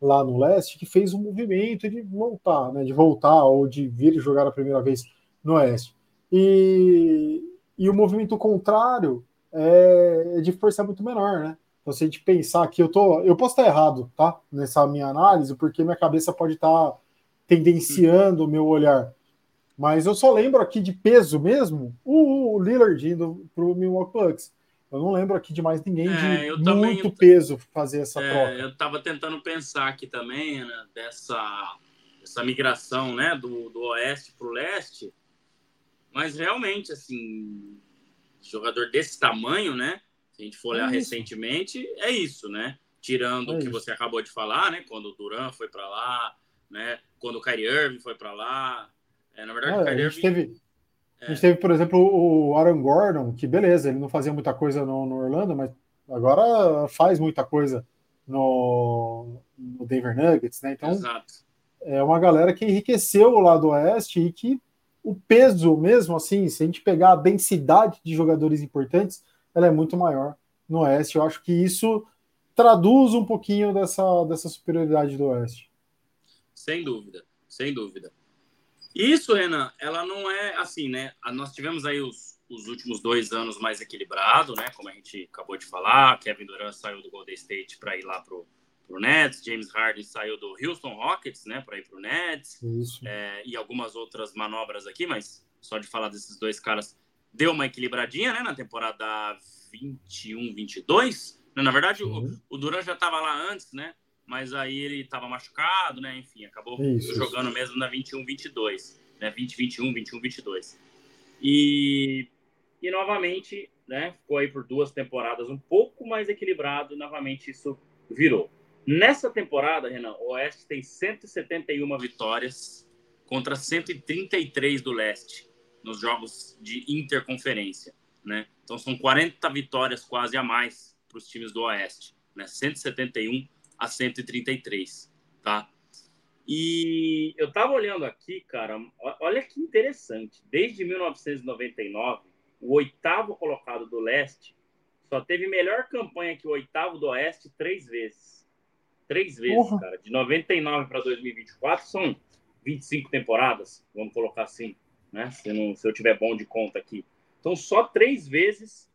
lá no leste que fez um movimento de voltar, né, de voltar ou de vir jogar a primeira vez no oeste. E, e o movimento contrário é, é de força muito menor, né? Então, se a gente pensar que eu tô, eu posso estar errado, tá? Nessa minha análise, porque minha cabeça pode estar tendenciando o meu olhar. Mas eu só lembro aqui de peso mesmo, o, o Lillard indo para o Milwaukee Bucks. Eu não lembro aqui de mais ninguém é, de muito também, peso fazer essa é, troca. Eu estava tentando pensar aqui também né, dessa, dessa migração né, do, do oeste para o leste, mas realmente, assim, jogador desse tamanho, né? Se a gente for olhar é recentemente, é isso, né? Tirando é o que isso. você acabou de falar, né? Quando o Duran foi para lá, né? Quando o Kyrie Irving foi para lá. É, na verdade, o Kyrie Irving... Teve a gente teve, por exemplo, o Aaron Gordon, que beleza, ele não fazia muita coisa no, no Orlando, mas agora faz muita coisa no, no Denver Nuggets, né? Então, Exato. é uma galera que enriqueceu o lado oeste e que o peso mesmo, assim, se a gente pegar a densidade de jogadores importantes, ela é muito maior no oeste. Eu acho que isso traduz um pouquinho dessa, dessa superioridade do oeste. Sem dúvida. sem dúvida. Isso, Renan, ela não é assim, né? Nós tivemos aí os, os últimos dois anos mais equilibrado, né? Como a gente acabou de falar, Kevin Durant saiu do Golden State para ir lá pro, pro Nets, James Harden saiu do Houston Rockets, né? Para ir pro Nets, é, e algumas outras manobras aqui, mas só de falar desses dois caras deu uma equilibradinha, né? Na temporada 21, 22. Na verdade, o, o Durant já estava lá antes, né? mas aí ele estava machucado, né? Enfim, acabou isso, jogando isso. mesmo na 21, 22, né? 20, 21, 21, 22. E, e novamente, né? Ficou aí por duas temporadas um pouco mais equilibrado, e novamente isso virou. Nessa temporada, Renan, o Oeste tem 171 vitórias contra 133 do Leste nos jogos de interconferência, né? Então são 40 vitórias quase a mais para os times do Oeste, né? 171 a 133, tá? E eu tava olhando aqui, cara, olha que interessante. Desde 1999, o oitavo colocado do leste só teve melhor campanha que o oitavo do oeste três vezes. Três vezes, Porra. cara. De 99 para 2024 são 25 temporadas, vamos colocar assim, né? Se, não, se eu tiver bom de conta aqui. Então, só três vezes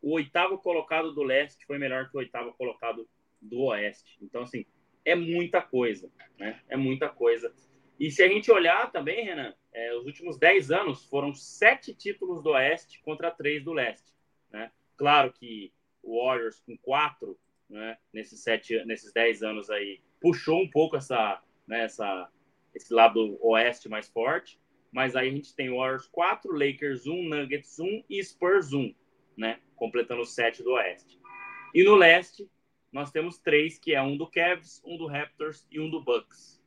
o oitavo colocado do leste foi melhor que o oitavo colocado do Oeste. Então, assim, é muita coisa, né? É muita coisa. E se a gente olhar também, Renan, é, os últimos 10 anos foram sete títulos do Oeste contra três do Leste, né? Claro que o Warriors com quatro, né, nesses, sete, nesses 10 anos aí, puxou um pouco essa, né, essa, esse lado Oeste mais forte, mas aí a gente tem Warriors 4, Lakers 1, Nuggets 1 e Spurs 1, né? Completando o 7 do Oeste. E no Leste, nós temos três, que é um do Cavs, um do Raptors e um do Bucks.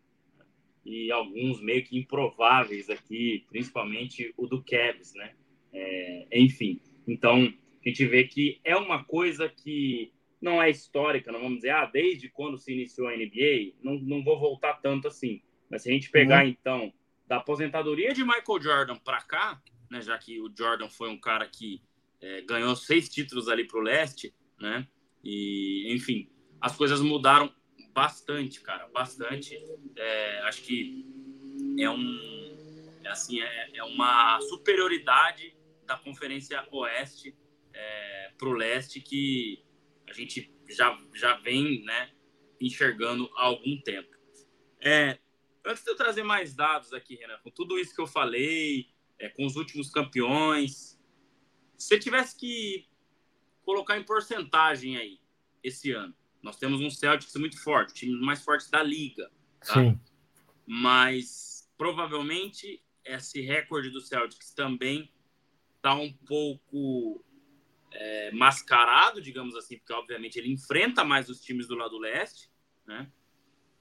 E alguns meio que improváveis aqui, principalmente o do Cavs, né? É, enfim, então a gente vê que é uma coisa que não é histórica, não vamos dizer, ah, desde quando se iniciou a NBA, não, não vou voltar tanto assim. Mas se a gente pegar, uhum. então, da aposentadoria de Michael Jordan para cá, né, já que o Jordan foi um cara que é, ganhou seis títulos ali para o leste, né? E, enfim, as coisas mudaram bastante, cara, bastante. É, acho que é um, é assim, é, é uma superioridade da Conferência Oeste é, para o leste que a gente já, já vem, né, enxergando há algum tempo. É, antes de eu trazer mais dados aqui, Renan, com tudo isso que eu falei, é, com os últimos campeões, se você tivesse que colocar em porcentagem aí esse ano. Nós temos um Celtics muito forte, o time mais forte da liga. Tá? Sim. Mas provavelmente esse recorde do Celtics também está um pouco é, mascarado, digamos assim, porque obviamente ele enfrenta mais os times do lado leste, né?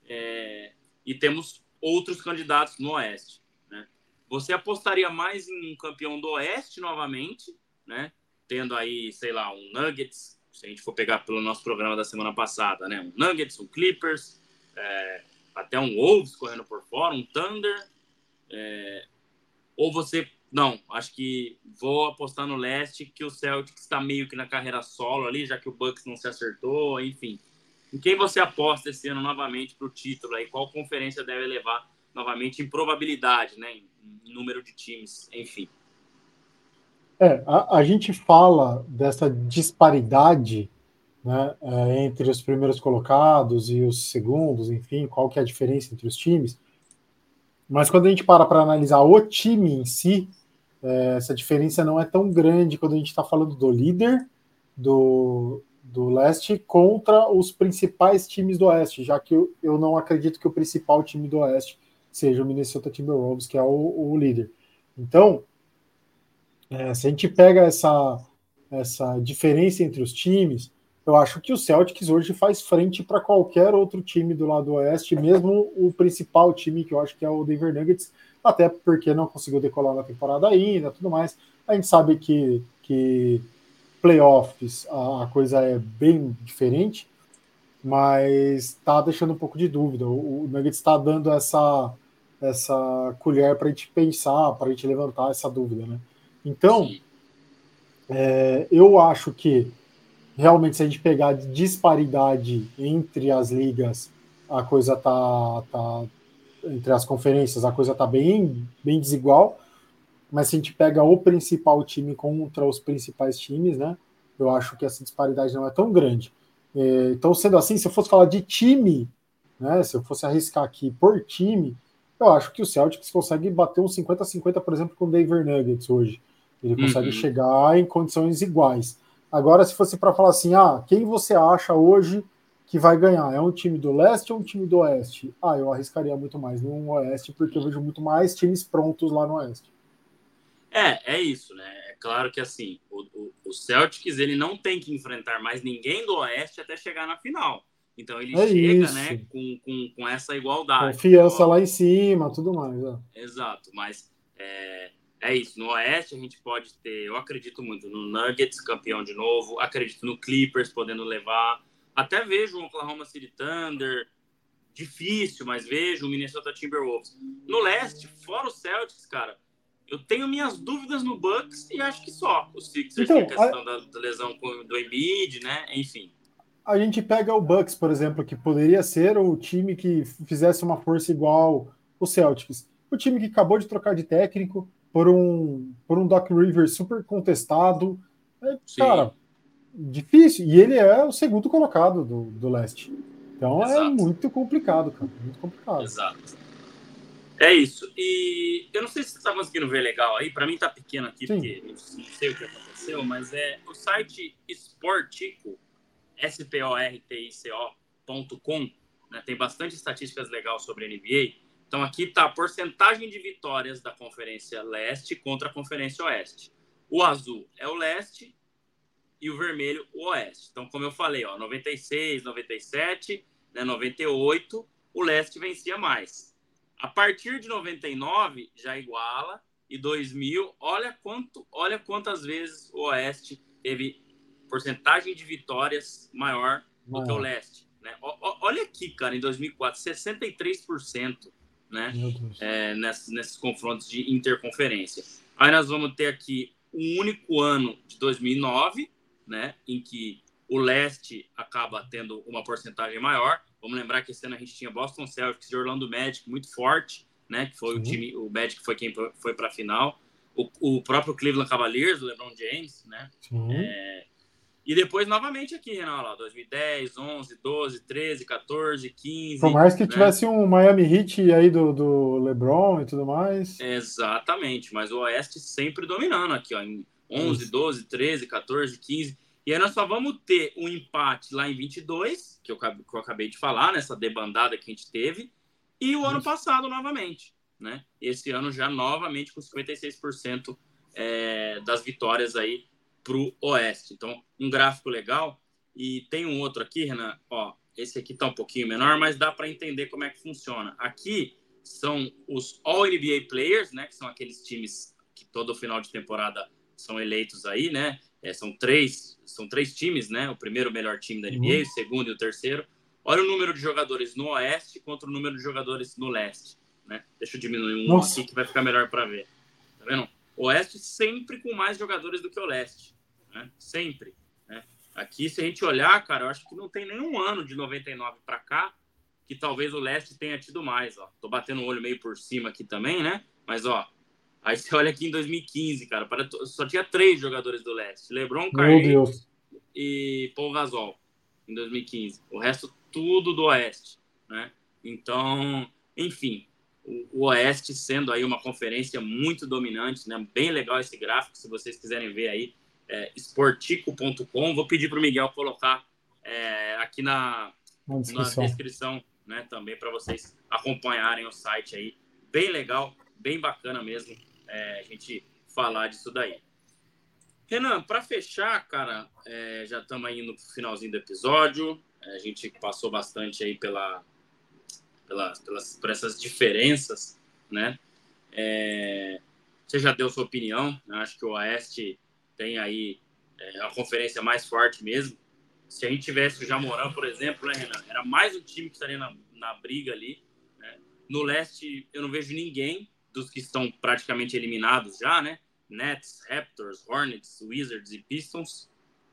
É, e temos outros candidatos no oeste. Né? Você apostaria mais em um campeão do oeste novamente, né? tendo aí, sei lá, um Nuggets, se a gente for pegar pelo nosso programa da semana passada, né? Um Nuggets, um Clippers, é, até um Wolves correndo por fora, um Thunder. É, ou você. Não, acho que vou apostar no leste, que o Celtics está meio que na carreira solo ali, já que o Bucks não se acertou, enfim. Em quem você aposta esse ano novamente para o título aí? Qual conferência deve levar novamente em probabilidade, né? Em, número de times, enfim. É, a, a gente fala dessa disparidade né, é, entre os primeiros colocados e os segundos, enfim, qual que é a diferença entre os times. Mas quando a gente para para analisar o time em si, é, essa diferença não é tão grande quando a gente está falando do líder do, do leste contra os principais times do oeste, já que eu, eu não acredito que o principal time do oeste seja o Minnesota Timberwolves, que é o, o líder. Então, é, se a gente pega essa, essa diferença entre os times, eu acho que o Celtics hoje faz frente para qualquer outro time do lado oeste, mesmo o principal time, que eu acho que é o Denver Nuggets, até porque não conseguiu decolar na temporada ainda, tudo mais. A gente sabe que, que playoffs a, a coisa é bem diferente, mas está deixando um pouco de dúvida. O, o Nuggets está dando essa, essa colher para a gente pensar, para a gente levantar essa dúvida, né? Então, é, eu acho que realmente se a gente pegar disparidade entre as ligas, a coisa tá, tá entre as conferências a coisa está bem, bem desigual, mas se a gente pega o principal time contra os principais times, né? Eu acho que essa disparidade não é tão grande. É, então, sendo assim, se eu fosse falar de time, né? Se eu fosse arriscar aqui por time, eu acho que o Celtics consegue bater um 50-50, por exemplo, com o Denver Nuggets hoje. Ele consegue uhum. chegar em condições iguais. Agora, se fosse para falar assim, ah, quem você acha hoje que vai ganhar? É um time do leste ou um time do oeste? Ah, eu arriscaria muito mais no oeste, porque eu vejo muito mais times prontos lá no oeste. É, é isso, né? É claro que assim, o, o, o Celtics ele não tem que enfrentar mais ninguém do oeste até chegar na final. Então ele é chega, isso. né, com, com, com, essa igualdade. Confiança lá em cima, tudo mais. É. Exato, mas é, é isso. No Oeste a gente pode ter, eu acredito muito no Nuggets campeão de novo, acredito no Clippers podendo levar, até vejo o Oklahoma City Thunder difícil, mas vejo o Minnesota Timberwolves. No Leste, fora o Celtics, cara, eu tenho minhas dúvidas no Bucks e acho que só. Os Sixers então, a questão a... da, da lesão do Embiid, né? Enfim a gente pega o Bucks, por exemplo, que poderia ser o time que fizesse uma força igual o Celtics. O time que acabou de trocar de técnico por um, por um Doc Rivers super contestado. É, cara, difícil. E ele é o segundo colocado do, do leste. Então é Exato. é muito complicado, cara. Muito complicado. Exato. É isso. E eu não sei se você está conseguindo ver legal aí. Para mim está pequeno aqui, Sim. porque não sei o que aconteceu, mas é o site Sportico sportico.com, né, tem bastante estatísticas legais sobre a NBA. Então aqui está a porcentagem de vitórias da Conferência Leste contra a Conferência Oeste. O azul é o leste e o vermelho o oeste. Então, como eu falei, ó, 96, 97, né, 98, o leste vencia mais. A partir de 99 já iguala e 2000, olha quanto, olha quantas vezes o oeste teve porcentagem de vitórias maior do que o leste. Né? O, olha aqui, cara, em 2004, 63% né? É, nesses, nesses confrontos de interconferência. Aí nós vamos ter aqui um único ano de 2009, né, em que o leste acaba tendo uma porcentagem maior. Vamos lembrar que esse ano a gente tinha Boston Celtics e Orlando Magic muito forte, né, que foi Sim. o time, o Magic foi quem foi para a final. O, o, próprio Cleveland Cavaliers, o LeBron James, né, é, e depois, novamente, aqui, Renan, lá, 2010, 11, 12, 13, 14, 15. Por mais que né? tivesse um Miami Heat aí do, do LeBron e tudo mais. Exatamente, mas o Oeste sempre dominando aqui, ó, em 11, Isso. 12, 13, 14, 15. E aí nós só vamos ter um empate lá em 22, que eu, que eu acabei de falar, nessa debandada que a gente teve, e o Isso. ano passado novamente, né? Esse ano já novamente com 56% é, das vitórias aí para o oeste. Então, um gráfico legal. E tem um outro aqui, Renan. Ó, esse aqui está um pouquinho menor, mas dá para entender como é que funciona. Aqui são os All NBA Players, né? Que são aqueles times que todo final de temporada são eleitos aí, né? É, são três, são três times, né? O primeiro melhor time da NBA, uhum. o segundo e o terceiro. Olha o número de jogadores no Oeste contra o número de jogadores no Leste, né? Deixa eu diminuir um Nossa. aqui que vai ficar melhor para ver. Tá vendo? O Oeste sempre com mais jogadores do que o Leste né? Sempre. Né? Aqui, se a gente olhar, cara, eu acho que não tem nenhum ano de 99 para cá que talvez o leste tenha tido mais, ó. Tô batendo o olho meio por cima aqui também, né? Mas, ó, aí você olha aqui em 2015, cara, só tinha três jogadores do leste. LeBron, Carlos e Paul Gasol em 2015. O resto tudo do oeste, né? Então, enfim, o, Oeste sendo aí uma conferência muito dominante, né? Bem legal esse gráfico, se vocês quiserem ver aí, é, esportico.com. Vou pedir para o Miguel colocar é, aqui na, na descrição, na descrição né, também para vocês acompanharem o site aí. Bem legal, bem bacana mesmo é, a gente falar disso daí. Renan, para fechar, cara, é, já estamos aí no finalzinho do episódio. É, a gente passou bastante aí pela, pela, pelas, por essas diferenças, né? É, você já deu sua opinião, né? acho que o Oeste tem aí é, a conferência mais forte mesmo. Se a gente tivesse o Jamoran, por exemplo, né, Renan? Era mais um time que estaria na, na briga ali. Né? No leste, eu não vejo ninguém dos que estão praticamente eliminados já, né? Nets, Raptors, Hornets, Wizards e Pistons.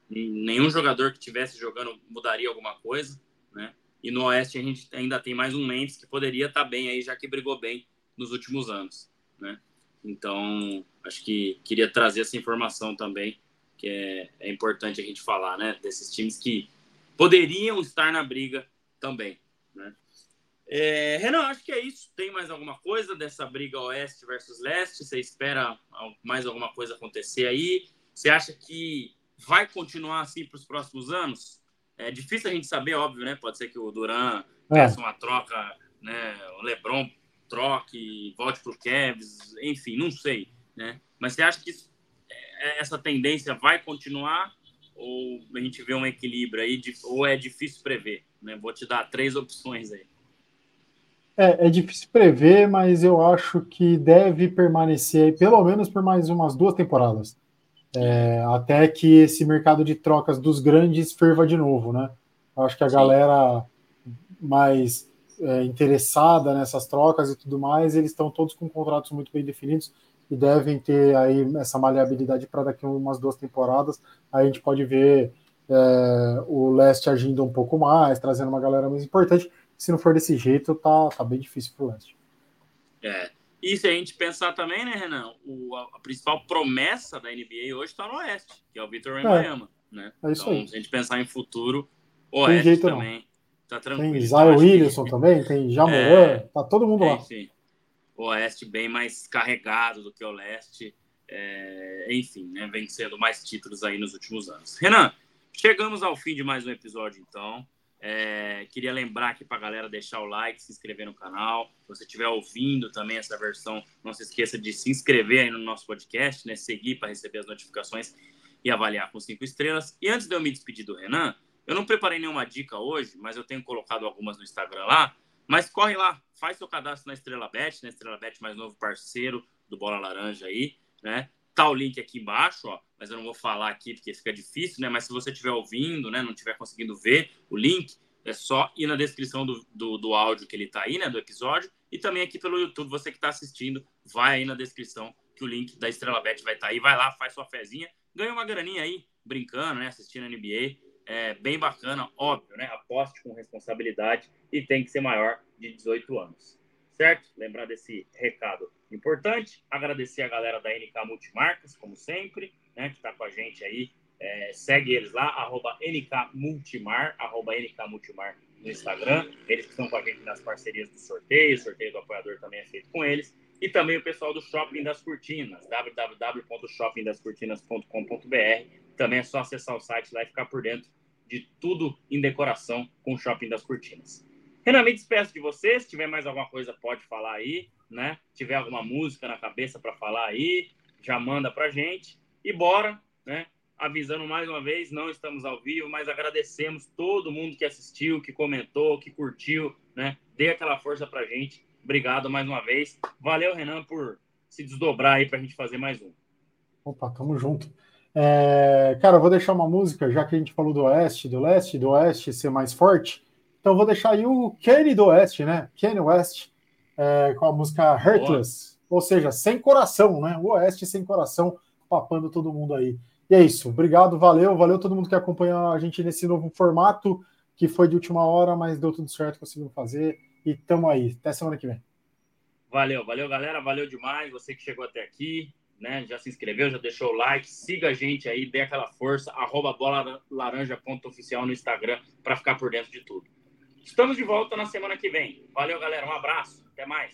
Nenhum jogador que tivesse jogando mudaria alguma coisa, né? E no Oeste a gente ainda tem mais um Memphis que poderia estar tá bem aí, já que brigou bem nos últimos anos, né? Então, acho que queria trazer essa informação também, que é, é importante a gente falar, né? Desses times que poderiam estar na briga também, né? É, Renan, acho que é isso. Tem mais alguma coisa dessa briga oeste versus leste? Você espera mais alguma coisa acontecer aí? Você acha que vai continuar assim para os próximos anos? É difícil a gente saber, óbvio, né? Pode ser que o Duran é. peça uma troca, né? O LeBron troque, volte para o Cavs, enfim, não sei, né? Mas você acha que é, essa tendência vai continuar ou a gente vê um equilíbrio aí, ou é difícil prever? Né? Vou te dar três opções aí. É, é difícil prever, mas eu acho que deve permanecer pelo menos por mais umas duas temporadas. É, até que esse mercado de trocas dos grandes ferva de novo, né? Eu acho que a Sim. galera mais é, interessada nessas trocas e tudo mais, eles estão todos com contratos muito bem definidos e devem ter aí essa maleabilidade para daqui umas duas temporadas. Aí a gente pode ver é, o leste agindo um pouco mais, trazendo uma galera mais importante. Se não for desse jeito, tá, tá bem difícil para o leste. É. E se a gente pensar também, né, Renan, o, a, principal promessa da NBA hoje está no Oeste, que é o Vitor Wembanyama, é, né? É isso então, aí. se a gente pensar em futuro, o Oeste também não. Tá tranquilo. Tem Zion Williamson que... também, tem Jamoran, é, tá todo mundo lá. Enfim, o Oeste bem mais carregado do que o Leste, é, enfim, né, vencendo mais títulos aí nos últimos anos. Renan, chegamos ao fim de mais um episódio, então. É, queria lembrar aqui para a galera deixar o like, se inscrever no canal. Se você estiver ouvindo também essa versão, não se esqueça de se inscrever aí no nosso podcast, né? Seguir para receber as notificações e avaliar com cinco estrelas. E antes de eu me despedir do Renan, eu não preparei nenhuma dica hoje, mas eu tenho colocado algumas no Instagram lá. Mas corre lá, faz seu cadastro na Estrela Bet, na Estrela Bet mais novo parceiro do Bola Laranja aí, né? Tá o link aqui embaixo, ó, mas eu não vou falar aqui porque fica difícil, né? Mas se você estiver ouvindo, né, não estiver conseguindo ver o link, é só ir na descrição do, do, do, áudio que ele tá aí, né, do episódio, e também aqui pelo YouTube, você que está assistindo, vai aí na descrição que o link da Estrela Bet vai estar tá aí, vai lá, faz sua fezinha, ganha uma graninha aí, brincando, né, assistindo a NBA, é bem bacana, óbvio, né, aposte com responsabilidade e tem que ser maior de 18 anos certo? Lembrar desse recado importante. Agradecer a galera da NK Multimarcas, como sempre, né, que está com a gente aí. É, segue eles lá, arroba NK Multimar, arroba NK Multimar no Instagram. Eles que estão com a gente nas parcerias do sorteio, sorteio do apoiador também é feito com eles. E também o pessoal do Shopping das Cortinas, www.shoppingdascortinas.com.br. Também é só acessar o site lá e ficar por dentro de tudo em decoração com o Shopping das Cortinas. Renan, me despeço de você. Se tiver mais alguma coisa, pode falar aí, né? Se tiver alguma música na cabeça para falar aí, já manda pra gente. E bora, né? Avisando mais uma vez, não estamos ao vivo, mas agradecemos todo mundo que assistiu, que comentou, que curtiu, né? Dê aquela força pra gente. Obrigado mais uma vez. Valeu, Renan, por se desdobrar aí pra gente fazer mais um. Opa, tamo junto. É, cara, eu vou deixar uma música, já que a gente falou do Oeste, do Leste, do Oeste ser mais forte. Então vou deixar aí o Kenny do Oeste, né? Kenny West, é, com a música Heartless, ou seja, sem coração, né? O Oeste sem coração, papando todo mundo aí. E é isso. Obrigado, valeu, valeu todo mundo que acompanha a gente nesse novo formato, que foi de última hora, mas deu tudo certo, conseguimos fazer. E tamo aí. Até semana que vem. Valeu, valeu, galera. Valeu demais. Você que chegou até aqui, né? Já se inscreveu, já deixou o like. Siga a gente aí, dê aquela força. Arroba bola laranja.oficial no Instagram para ficar por dentro de tudo. Estamos de volta na semana que vem. Valeu, galera. Um abraço. Até mais.